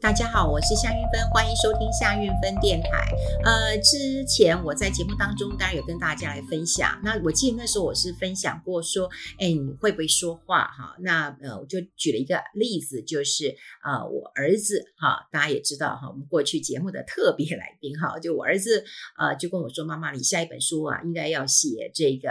大家好，我是夏运芬，欢迎收听夏运芬电台。呃，之前我在节目当中当然有跟大家来分享，那我记得那时候我是分享过说，哎，你会不会说话哈？那呃，我就举了一个例子，就是呃，我儿子哈，大家也知道哈，我们过去节目的特别来宾哈，就我儿子呃，就跟我说，妈妈，你下一本书啊，应该要写这个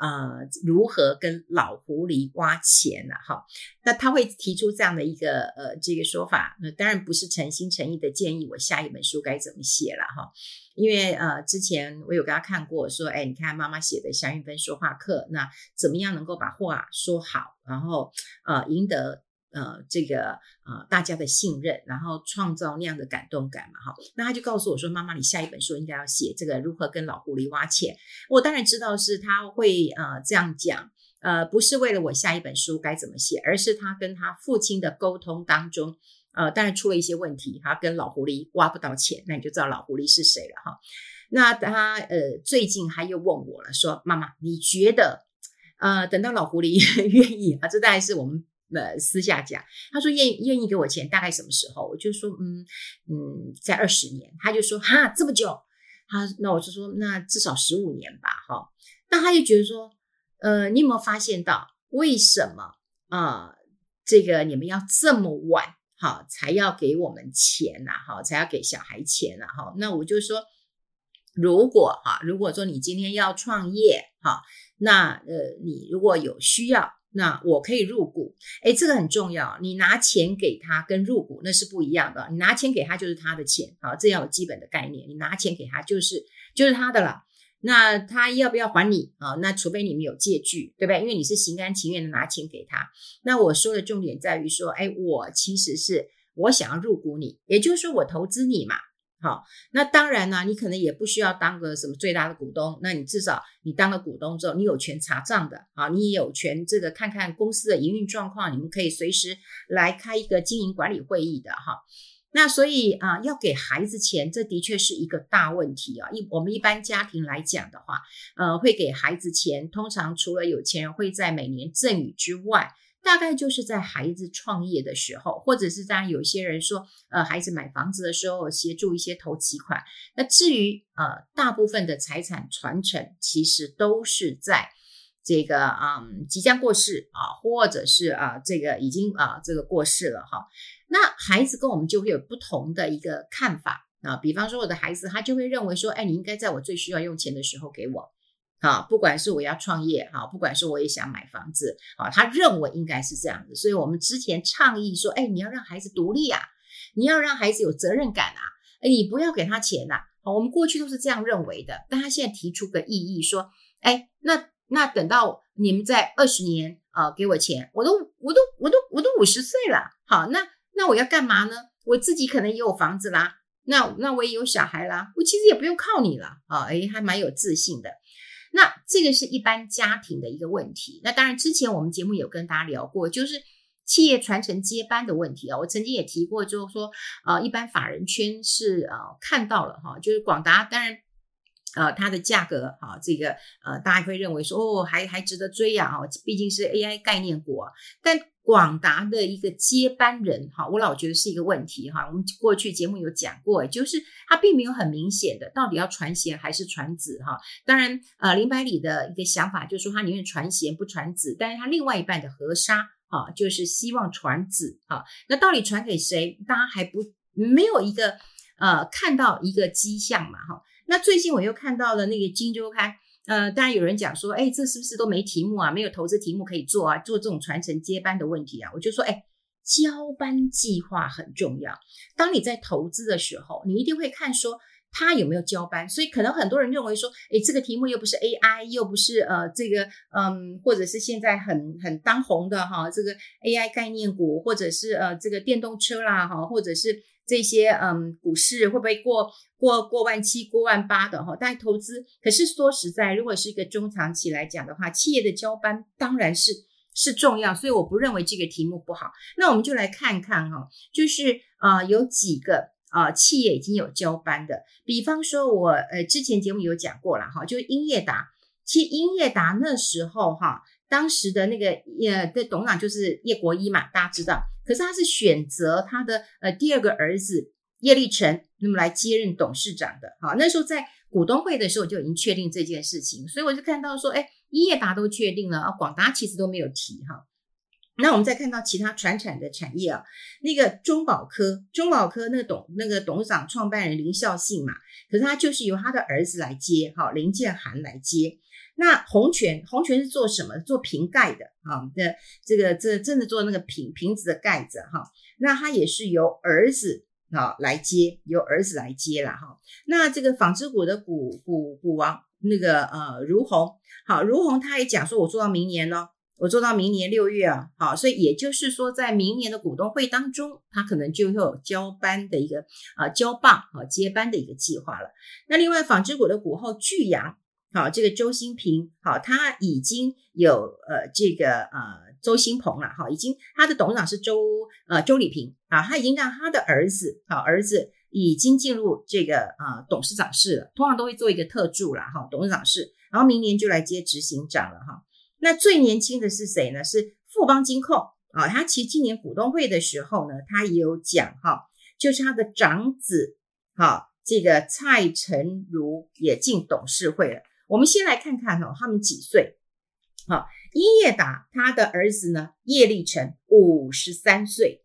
呃，如何跟老狐狸挖钱了哈。那他会提出这样的一个呃这个说法，那当然不是诚心诚意的建议我下一本书该怎么写了哈，因为呃之前我有给他看过，说哎你看妈妈写的夏韵芬说话课，那怎么样能够把话说好，然后呃赢得呃这个呃大家的信任，然后创造那样的感动感嘛哈，那他就告诉我说，妈妈你下一本书应该要写这个如何跟老狐狸挖潜，我当然知道是他会呃这样讲。呃，不是为了我下一本书该怎么写，而是他跟他父亲的沟通当中，呃，当然出了一些问题，他跟老狐狸挖不到钱，那你就知道老狐狸是谁了哈。那他呃最近他又问我了，说妈妈，你觉得呃等到老狐狸 愿意啊，这大概是我们呃私下讲，他说愿愿意给我钱，大概什么时候？我就说嗯嗯，在二十年，他就说哈这么久，他那我就说那至少十五年吧，哈，那他就觉得说。呃，你有没有发现到为什么啊、这个你们要这么晚好才要给我们钱呐？哈，才要给小孩钱呐？哈，那我就说，如果哈，如果说你今天要创业哈，那呃，你如果有需要，那我可以入股。诶，这个很重要。你拿钱给他跟入股那是不一样的。你拿钱给他就是他的钱，好，这要有基本的概念。你拿钱给他就是就是他的了。那他要不要还你啊？那除非你们有借据，对不对？因为你是心甘情愿的拿钱给他。那我说的重点在于说，哎，我其实是我想要入股你，也就是说我投资你嘛。好，那当然呢，你可能也不需要当个什么最大的股东，那你至少你当了股东之后，你有权查账的啊，你也有权这个看看公司的营运状况，你们可以随时来开一个经营管理会议的哈。那所以啊、要给孩子钱，这的确是一个大问题啊。一我们一般家庭来讲的话，呃，会给孩子钱，通常除了有钱人会在每年赠与之外，大概就是在孩子创业的时候，或者是当然有些人说，呃，孩子买房子的时候协助一些投期款。那至于呃，大部分的财产传承，其实都是在这个嗯即将过世啊，或者是啊这个已经啊这个过世了哈。那孩子跟我们就会有不同的一个看法啊，比方说我的孩子，他就会认为说，哎，你应该在我最需要用钱的时候给我，啊，不管是我要创业，哈，不管是我也想买房子，啊，他认为应该是这样子，所以我们之前倡议说，哎，你要让孩子独立啊，你要让孩子有责任感啊，哎，你不要给他钱呐，好，我们过去都是这样认为的，但他现在提出个异议说，哎，那那等到你们在二十年啊给我钱，我都我都我都我都五十岁了，好，那。那我要干嘛呢？我自己可能也有房子啦，那那我也有小孩啦，我其实也不用靠你了啊，诶，还蛮有自信的。那这个是一般家庭的一个问题。那当然，之前我们节目有跟大家聊过，就是企业传承接班的问题啊。我曾经也提过，就是说，呃，一般法人圈是呃看到了哈，就是广达，当然，呃，它的价格哈，这个呃，大家会认为说，哦，还还值得追呀，哦，毕竟是 AI 概念股啊，但。广达的一个接班人，哈，我老觉得是一个问题，哈。我们过去节目有讲过，就是他并没有很明显的到底要传贤还是传子，哈。当然，呃，林百里的一个想法就是说他宁愿传贤不传子，但是他另外一半的河沙，哈，就是希望传子，哈。那到底传给谁？大家还不没有一个呃看到一个迹象嘛，哈。那最近我又看到了那个《金周刊》。呃，当然有人讲说，哎，这是不是都没题目啊？没有投资题目可以做啊？做这种传承接班的问题啊？我就说，哎，交班计划很重要。当你在投资的时候，你一定会看说他有没有交班。所以可能很多人认为说，哎，这个题目又不是 AI，又不是呃这个嗯，或者是现在很很当红的哈，这个 AI 概念股，或者是呃这个电动车啦哈，或者是。这些嗯，股市会不会过过过万七、过万八的哈？大家投资，可是说实在，如果是一个中长期来讲的话，企业的交班当然是是重要，所以我不认为这个题目不好。那我们就来看看哈，就是啊、有几个啊、企业已经有交班的，比方说我呃之前节目有讲过了哈，就是英业达，其实英业达那时候哈。当时的那个呃的董事长就是叶国一嘛，大家知道。可是他是选择他的呃第二个儿子叶利成，那么来接任董事长的。好，那时候在股东会的时候就已经确定这件事情，所以我就看到说，哎，英业达都确定了啊，广达其实都没有提哈。那我们再看到其他传产的产业啊，那个中保科，中保科那个董那个董事长创办人林孝信嘛，可是他就是由他的儿子来接，哈，林建涵来接。那红泉，红泉是做什么？做瓶盖的啊，的这个这真的做那个瓶瓶子的盖子哈。那他也是由儿子啊来接，由儿子来接了哈。那这个纺织股的股股股王那个呃如鸿，好，如鸿他也讲说，我做到明年呢。我做到明年六月啊，好，所以也就是说，在明年的股东会当中，他可能就会有交班的一个啊交棒啊接班的一个计划了。那另外纺织股的股后聚阳，好，这个周新平，好，他已经有呃这个呃周新鹏了，哈，已经他的董事长是周呃周礼平啊，他已经让他的儿子啊儿子已经进入这个啊董事长室了，通常都会做一个特助了哈，董事长室，然后明年就来接执行长了哈。那最年轻的是谁呢？是富邦金控啊，他其实今年股东会的时候呢，他也有讲哈，就是他的长子哈，这个蔡成儒也进董事会了。我们先来看看哈，他们几岁？好，英业达他的儿子呢，叶立成五十三岁，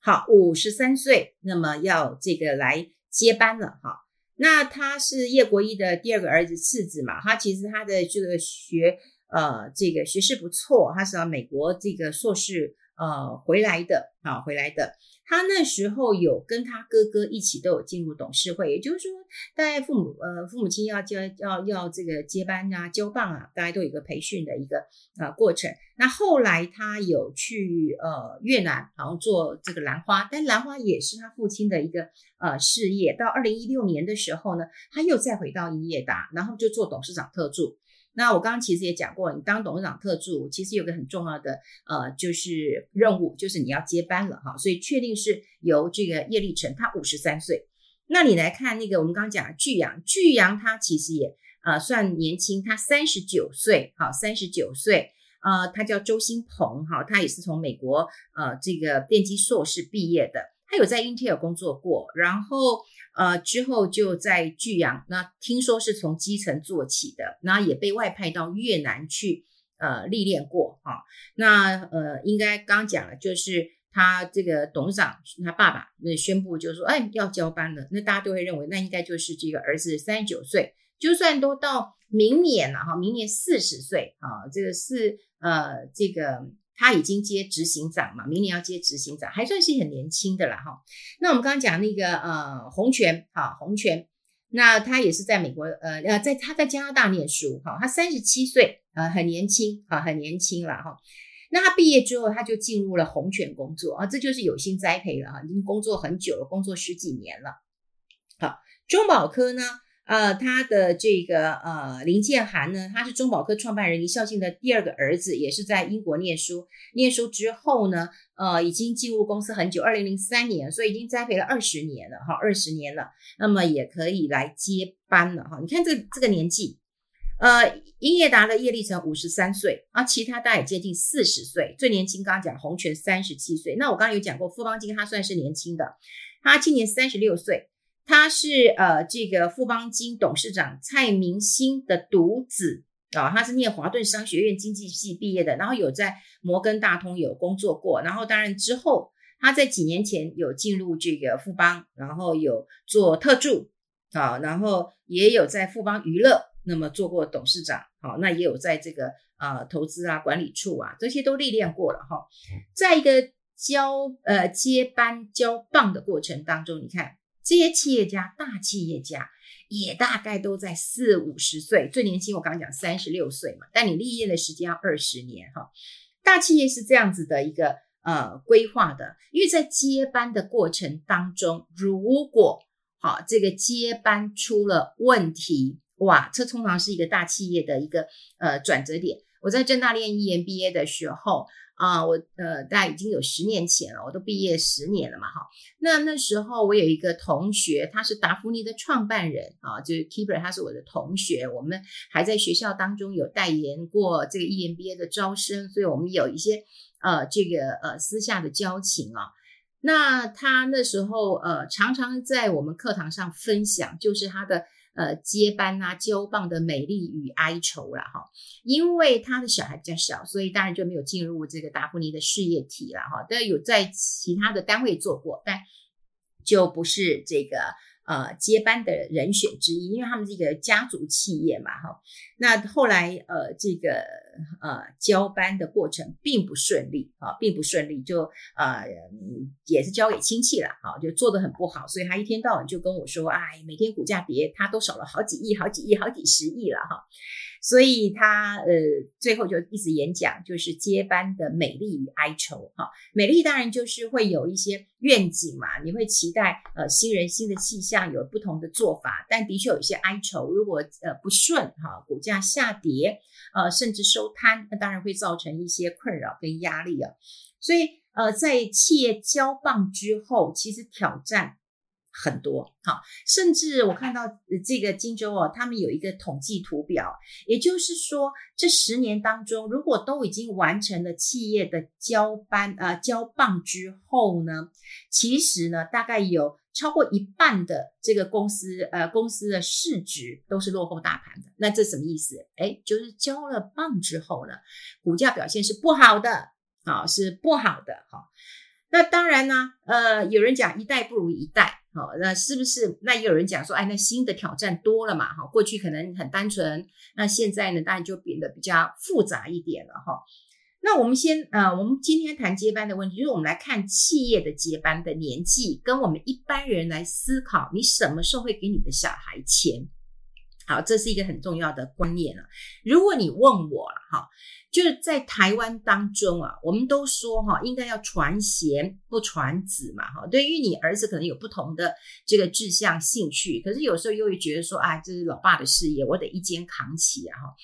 好，五十三岁，那么要这个来接班了哈。那他是叶国一的第二个儿子次子嘛，他其实他的这个学。呃，这个学识不错，他是从美国这个硕士呃回来的啊，回来的。他那时候有跟他哥哥一起都有进入董事会，也就是说，大概父母呃父母亲要接要要这个接班啊交棒啊，大家都有一个培训的一个呃过程。那后来他有去呃越南，然后做这个兰花，但兰花也是他父亲的一个呃事业。到二零一六年的时候呢，他又再回到英业达，然后就做董事长特助。那我刚刚其实也讲过，你当董事长特助，其实有个很重要的呃，就是任务，就是你要接班了哈，所以确定是由这个叶立成，他五十三岁。那你来看那个我们刚刚讲的聚阳，巨阳他其实也呃算年轻，他三十九岁，好，三十九岁，呃，他叫周新鹏哈，他也是从美国呃这个电机硕士毕业的，他有在英特尔工作过，然后。呃，之后就在巨阳，那听说是从基层做起的，然后也被外派到越南去，呃，历练过哈、那呃，应该刚讲了，就是他这个董事长他爸爸那宣布，就说，哎，要交班了。那大家都会认为，那应该就是这个儿子三十九岁，就算都到明年了哈，明年四十岁啊，这个是呃这个。他已经接执行长嘛，明年要接执行长，还算是很年轻的了哈。那我们刚刚讲那个呃洪泉哈洪泉，那他也是在美国呃呃在他在加拿大念书哈，他三十七岁呃很年轻啊很年轻了哈。那他毕业之后他就进入了洪泉工作啊，这就是有心栽培了哈，已经工作很久了，工作十几年了。好，中保科呢？呃，他的这个呃林建涵呢，他是中保科创办人林孝信的第二个儿子，也是在英国念书。念书之后呢，呃，已经进入公司很久，二零零三年，所以已经栽培了二十年了，哈，二十年了。那么也可以来接班了，哈。你看这这个年纪，呃，英业达的叶立成五十三岁啊，其他大概接近四十岁，最年轻刚刚讲洪泉三十七岁。那我刚刚有讲过，富邦金他算是年轻的，他今年三十六岁。他是呃，这个富邦金董事长蔡明兴的独子。啊，他是念华顿商学院经济系毕业的，然后有在摩根大通有工作过，然后当然之后他在几年前有进入这个富邦，然后有做特助。啊，然后也有在富邦娱乐那么做过董事长，好，那也有在这个呃投资啊管理处啊这些都历练过了哈，在一个交呃接班交棒的过程当中，你看。这些企业家，大企业家也大概都在四五十岁，最年轻我刚刚讲三十六岁嘛，但你立业的时间要二十年哈。大企业是这样子的一个呃规划的，因为在接班的过程当中，如果好这个接班出了问题，哇，这通常是一个大企业的一个呃转折点。我在正大念 EMBA 的时候，啊、我呃，大概已经有十年前了，我都毕业十年了嘛，哈。那那时候我有一个同学，他是达芙妮的创办人啊，就是 Keeper，他是我的同学，我们还在学校当中有代言过这个 EMBA 的招生，所以我们有一些呃这个呃私下的交情啊。那他那时候呃常常在我们课堂上分享，就是他的。呃，接班啊，交棒的美丽与哀愁了哈，因为他的小孩比较小，所以当然就没有进入这个达芙妮的事业体了哈。但有在其他的单位做过，但就不是这个。呃，接班的人选之一，因为他们这个家族企业嘛，哈。那后来呃，这个呃交班的过程并不顺利啊，并不顺利，就呃也是交给亲戚了，啊，就做的很不好，所以他一天到晚就跟我说，哎，每天股价跌，他都少了好几亿、好几亿、好几十亿了，哈。所以他呃最后就一直演讲，就是接班的美丽与哀愁哈。美丽当然就是会有一些愿景嘛，你会期待呃新人新的气象有不同的做法，但的确有一些哀愁，如果呃不顺哈，股价下跌呃甚至收摊，那当然会造成一些困扰跟压力啊。所以呃在企业交棒之后，其实挑战。很多好，甚至我看到这个金州哦，他们有一个统计图表，也就是说，这十年当中，如果都已经完成了企业的交班呃交棒之后呢，其实呢，大概有超过一半的这个公司呃公司的市值都是落后大盘的。那这什么意思？诶，就是交了棒之后呢，股价表现是不好的啊，是不好的哈。那当然呢，呃，有人讲一代不如一代。好，那是不是？那也有人讲说，哎，那新的挑战多了嘛？哈，过去可能很单纯，那现在呢，当然就变得比较复杂一点了哈。那我们先，呃，我们今天谈接班的问题，就是我们来看企业的接班的年纪，跟我们一般人来思考，你什么时候会给你的小孩钱？好，这是一个很重要的观念了。如果你问我了，哈。就是在台湾当中啊，我们都说哈，应该要传贤不传子嘛，哈。对于你儿子可能有不同的这个志向兴趣，可是有时候又会觉得说，啊，这是老爸的事业，我得一肩扛起啊，哈。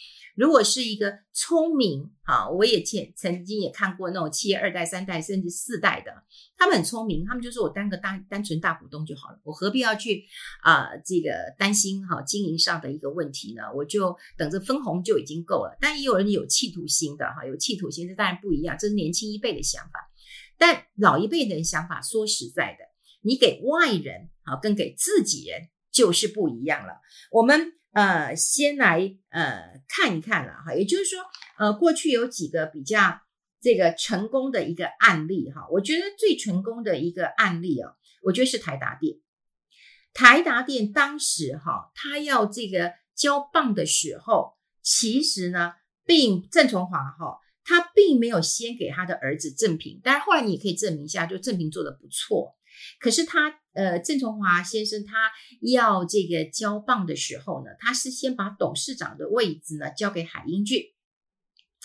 如果是一个聪明啊，我也曾曾经也看过那种企业二代、三代甚至四代的，他们很聪明，他们就说我当个大单纯大股东就好了，我何必要去啊、这个担心哈、啊、经营上的一个问题呢？我就等着分红就已经够了。但也有人有企图心的哈，有企图心，这当然不一样，这是年轻一辈的想法。但老一辈的想法，说实在的，你给外人好跟给自己人就是不一样了。我们呃，先来呃看一看了哈，也就是说，呃，过去有几个比较这个成功的一个案例哈，我觉得最成功的一个案例哦，我觉得是台达电。台达电当时哈，他要这个交棒的时候，其实呢，并郑崇华哈，他并没有先给他的儿子正平，但是后来你也可以证明一下，就正平做得不错。可是他，呃，郑崇华先生他要这个交棒的时候呢，他是先把董事长的位置呢交给海英俊，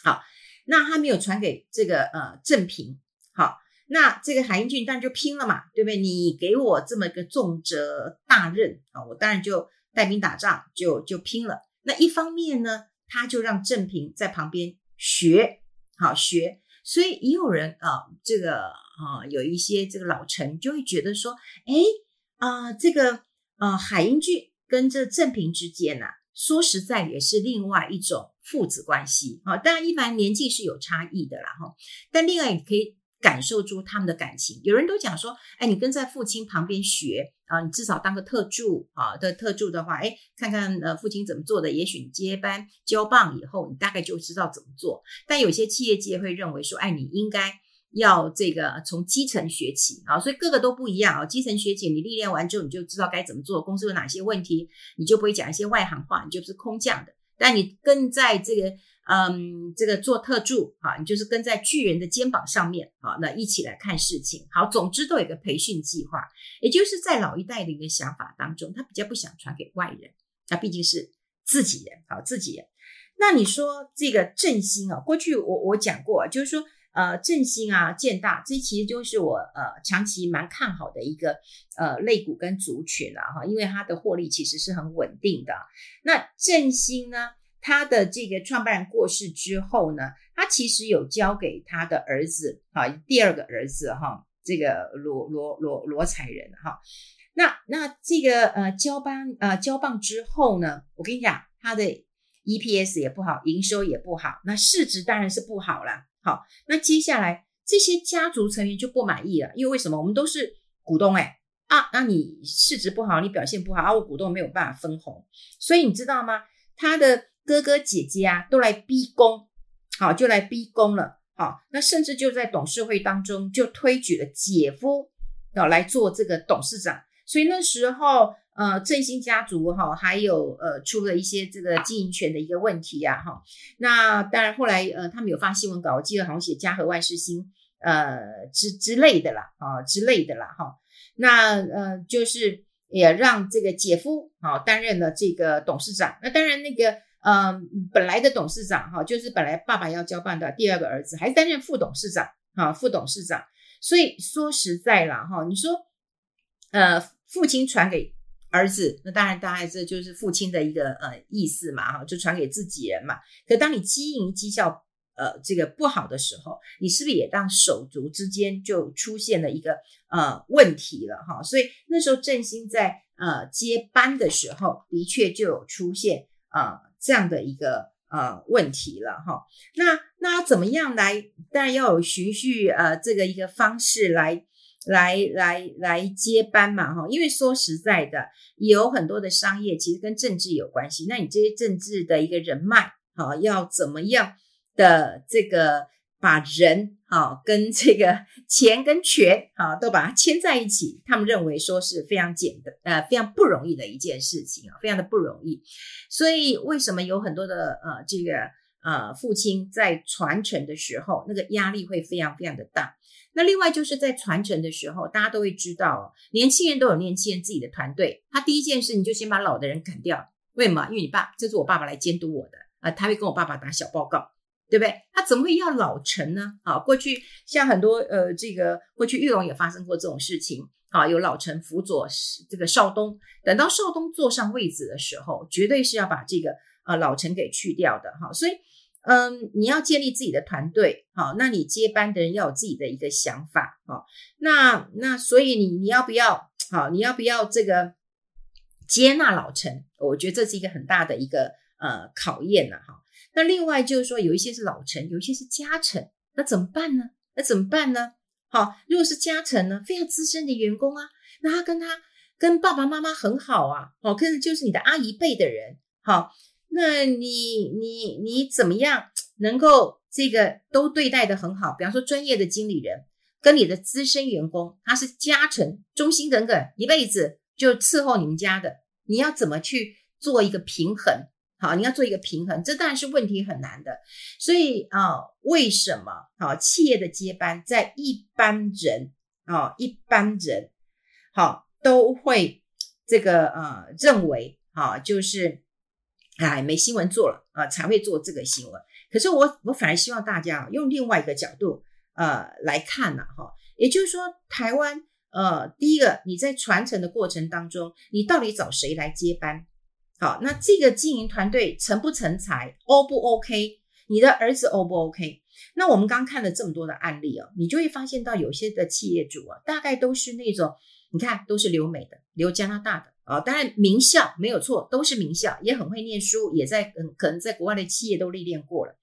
好，那他没有传给这个呃郑平，好，那这个海英俊当然就拼了嘛，对不对？你给我这么个重责大任啊，我当然就带兵打仗，就就拼了。那一方面呢，他就让郑平在旁边学，好学，所以也有人啊，这个。啊，有一些这个老臣就会觉得说，哎，啊，这个呃，海英俊跟这郑平之间呢，说实在也是另外一种父子关系啊。当然，一般年纪是有差异的啦，哈。但另外也可以感受出他们的感情。有人都讲说，哎，你跟在父亲旁边学啊，你至少当个特助啊的特助的话，哎，看看呃父亲怎么做的，也许你接班交棒以后，你大概就知道怎么做。但有些企业界会认为说，哎，你应该。要这个从基层学起啊，所以各个都不一样啊。基层学起，你历练完之后，你就知道该怎么做。公司有哪些问题，你就不会讲一些外行话，你就是空降的。但你跟在这个，嗯，这个做特助啊，你就是跟在巨人的肩膀上面啊，那一起来看事情。好，总之都有一个培训计划，也就是在老一代的一个想法当中，他比较不想传给外人，他毕竟是自己人，好，自己人。那你说这个振兴啊，过去我我讲过，就是说。呃，振兴啊，建大，这其实就是我呃长期蛮看好的一个呃类股跟族群了哈，因为它的获利其实是很稳定的。那振兴呢，他的这个创办人过世之后呢，他其实有交给他的儿子啊，第二个儿子哈，这个罗罗罗罗才仁哈。那那这个呃交棒呃交棒之后呢，我跟你讲，它的 EPS 也不好，营收也不好，那市值当然是不好了。好，那接下来这些家族成员就不满意了，因为为什么？我们都是股东哎啊，那你市值不好，你表现不好啊，我股东没有办法分红，所以你知道吗？他的哥哥姐姐啊都来逼宫，好，就来逼宫了。好，那甚至就在董事会当中就推举了姐夫要来做这个董事长。所以那时候，呃，振兴家族哈、哦，还有呃，出了一些这个经营权的一个问题呀、啊，哈、那当然后来，呃，他们有发新闻稿，我记得好像写家和万事兴，呃，之之类的啦，啊、之类的啦，哈、那呃，就是也让这个姐夫啊、担任了这个董事长。那当然，那个呃，本来的董事长哈、就是本来爸爸要交办的第二个儿子，还担任副董事长啊、副董事长。所以说实在啦，哈、你说，呃。父亲传给儿子，那当然，当然这就是父亲的一个呃意思嘛，哈，就传给自己人嘛。可当你经营绩效呃这个不好的时候，你是不是也当手足之间就出现了一个呃问题了哈？所以那时候振兴在呃接班的时候，的确就有出现啊、呃、这样的一个呃问题了哈。那那怎么样来？当然要有循序呃这个一个方式来。来来来接班嘛，哈，因为说实在的，有很多的商业其实跟政治有关系。那你这些政治的一个人脉，哈，要怎么样的这个把人，哈，跟这个 钱跟权，哈，都把它牵在一起？他们认为说是非常简单，呃，非常不容易的一件事情啊，非常的不容易。所以为什么有很多的呃这个呃父亲在传承的时候，那个压力会非常非常的大？那另外就是在传承的时候，大家都会知道，年轻人都有年轻人自己的团队。他第一件事，你就先把老的人赶掉。为什么？因为你爸，这是我爸爸来监督我的啊，他会跟我爸爸打小报告，对不对？他怎么会要老臣呢？啊，过去像很多呃，这个过去裕隆也发生过这种事情啊，有老臣辅佐这个少东，等到少东坐上位子的时候，绝对是要把这个呃老臣给去掉的哈，所以。嗯，你要建立自己的团队，好，那你接班的人要有自己的一个想法，好，那那所以你你要不要，好，你要不要这个接纳老臣？我觉得这是一个很大的一个呃考验呐，哈。那另外就是说，有一些是老臣，有一些是家臣，那怎么办呢？那怎么办呢？好，如果是家臣呢，非常资深的员工啊，那他跟他跟爸爸妈妈很好啊，好，可是就是你的阿姨辈的人，好。那你你你怎么样能够这个都对待得很好？比方说专业的经理人跟你的资深员工，他是家臣，忠心耿耿，一辈子就伺候你们家的，你要怎么去做一个平衡？好，你要做一个平衡，这当然是问题很难的。所以啊，为什么啊企业的接班在一般人啊一般人好都会这个呃认为啊就是。哎，没新闻做了啊，才会做这个新闻。可是我我反而希望大家用另外一个角度呃来看呢，哈，也就是说，台湾呃，第一个你在传承的过程当中，你到底找谁来接班？好，那这个经营团队成不成才，O 不 OK？你的儿子 O 不 OK？那我们刚看了这么多的案例哦，你就会发现到有些的企业主啊，大概都是那种，你看都是留美的，留加拿大的。啊，当然名校没有错，都是名校，也很会念书，也在嗯，可能在国外的企业都历练过了。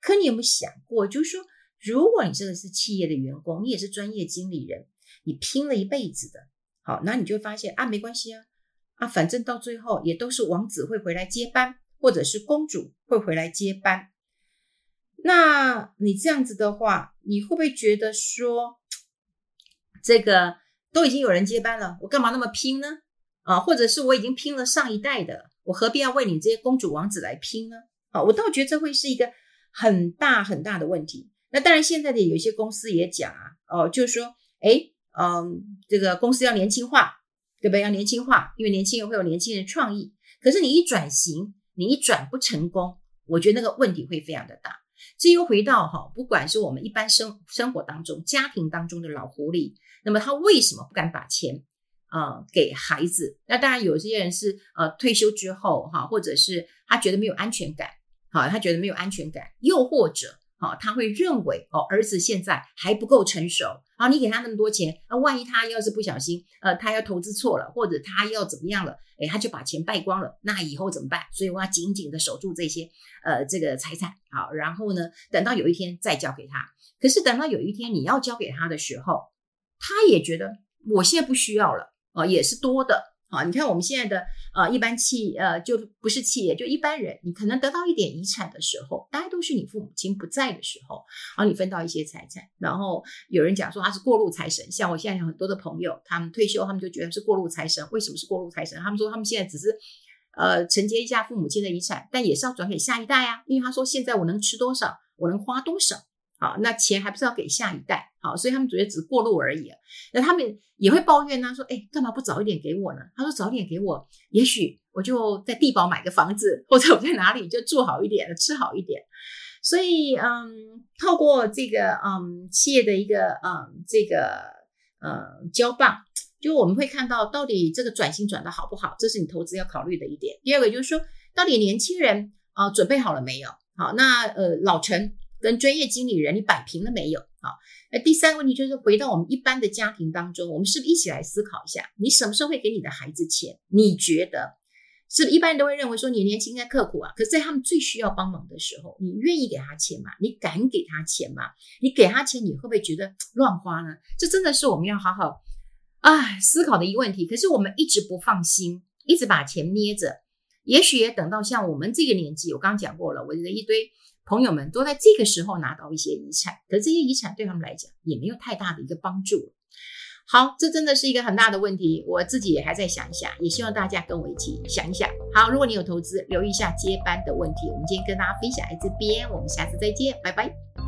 可你有没有想过，就是说，如果你真的是企业的员工，你也是专业经理人，你拼了一辈子的，好，那你就会发现啊，没关系啊，啊，反正到最后也都是王子会回来接班，或者是公主会回来接班。那你这样子的话，你会不会觉得说，这个都已经有人接班了，我干嘛那么拼呢？啊，或者是我已经拼了上一代的，我何必要为你这些公主王子来拼呢？啊，我倒觉得这会是一个很大很大的问题。那当然，现在的有些公司也讲啊，哦，就是说，诶，嗯，这个公司要年轻化，对不对？要年轻化，因为年轻人会有年轻人的创意。可是你一转型，你一转不成功，我觉得那个问题会非常的大。这又回到哈，不管是我们一般生生活当中、家庭当中的老狐狸，那么他为什么不敢把钱？呃，给孩子，那当然有些人是呃退休之后哈，或者是他觉得没有安全感，好，他觉得没有安全感，又或者。好，他会认为哦，儿子现在还不够成熟。啊，你给他那么多钱，那万一他要是不小心，呃，他要投资错了，或者他要怎么样了，诶，他就把钱败光了，那以后怎么办？所以我要紧紧的守住这些，呃，这个财产。好，然后呢，等到有一天再交给他。可是等到有一天你要交给他的时候，他也觉得我现在不需要了，哦，也是多的。好，你看我们现在的呃一般企呃就不是企业，就一般人，你可能得到一点遗产的时候，大概都是你父母亲不在的时候，然后你分到一些财产，然后有人讲说他是过路财神，像我现在有很多的朋友，他们退休，他们就觉得是过路财神。为什么是过路财神？他们说他们现在只是呃承接一下父母亲的遗产，但也是要转给下一代啊，因为他说现在我能吃多少，我能花多少。好，那钱还不是要给下一代？好，所以他们觉得只是过路而已。那他们也会抱怨呢，说：“哎，干嘛不早一点给我呢？”他说：“早点给我，也许我就在地堡买个房子，或者我在哪里就住好一点，吃好一点。”所以，嗯，透过这个，嗯，企业的一个，嗯，这个，嗯，交棒，就我们会看到到底这个转型转得好不好，这是你投资要考虑的一点。第二个就是说，到底年轻人啊准备好了没有？好，那呃，老陈。跟专业经理人，你摆平了没有？好，那第三个问题就是回到我们一般的家庭当中，我们是不是一起来思考一下，你什么时候会给你的孩子钱？你觉得是不是一般人都会认为说你年轻应该刻苦啊？可是在他们最需要帮忙的时候，你愿意给他钱吗？你敢给他钱吗？你给他钱，你会不会觉得乱花呢？这真的是我们要好好啊思考的一个问题。可是我们一直不放心，一直把钱捏着，也许也等到像我们这个年纪，我刚刚讲过了，我的一堆。朋友们都在这个时候拿到一些遗产，可这些遗产对他们来讲也没有太大的一个帮助。好，这真的是一个很大的问题，我自己也还在想一想，也希望大家跟我一起想一想。好，如果你有投资，留意一下接班的问题。我们今天跟大家分享在这边，我们下次再见，拜拜。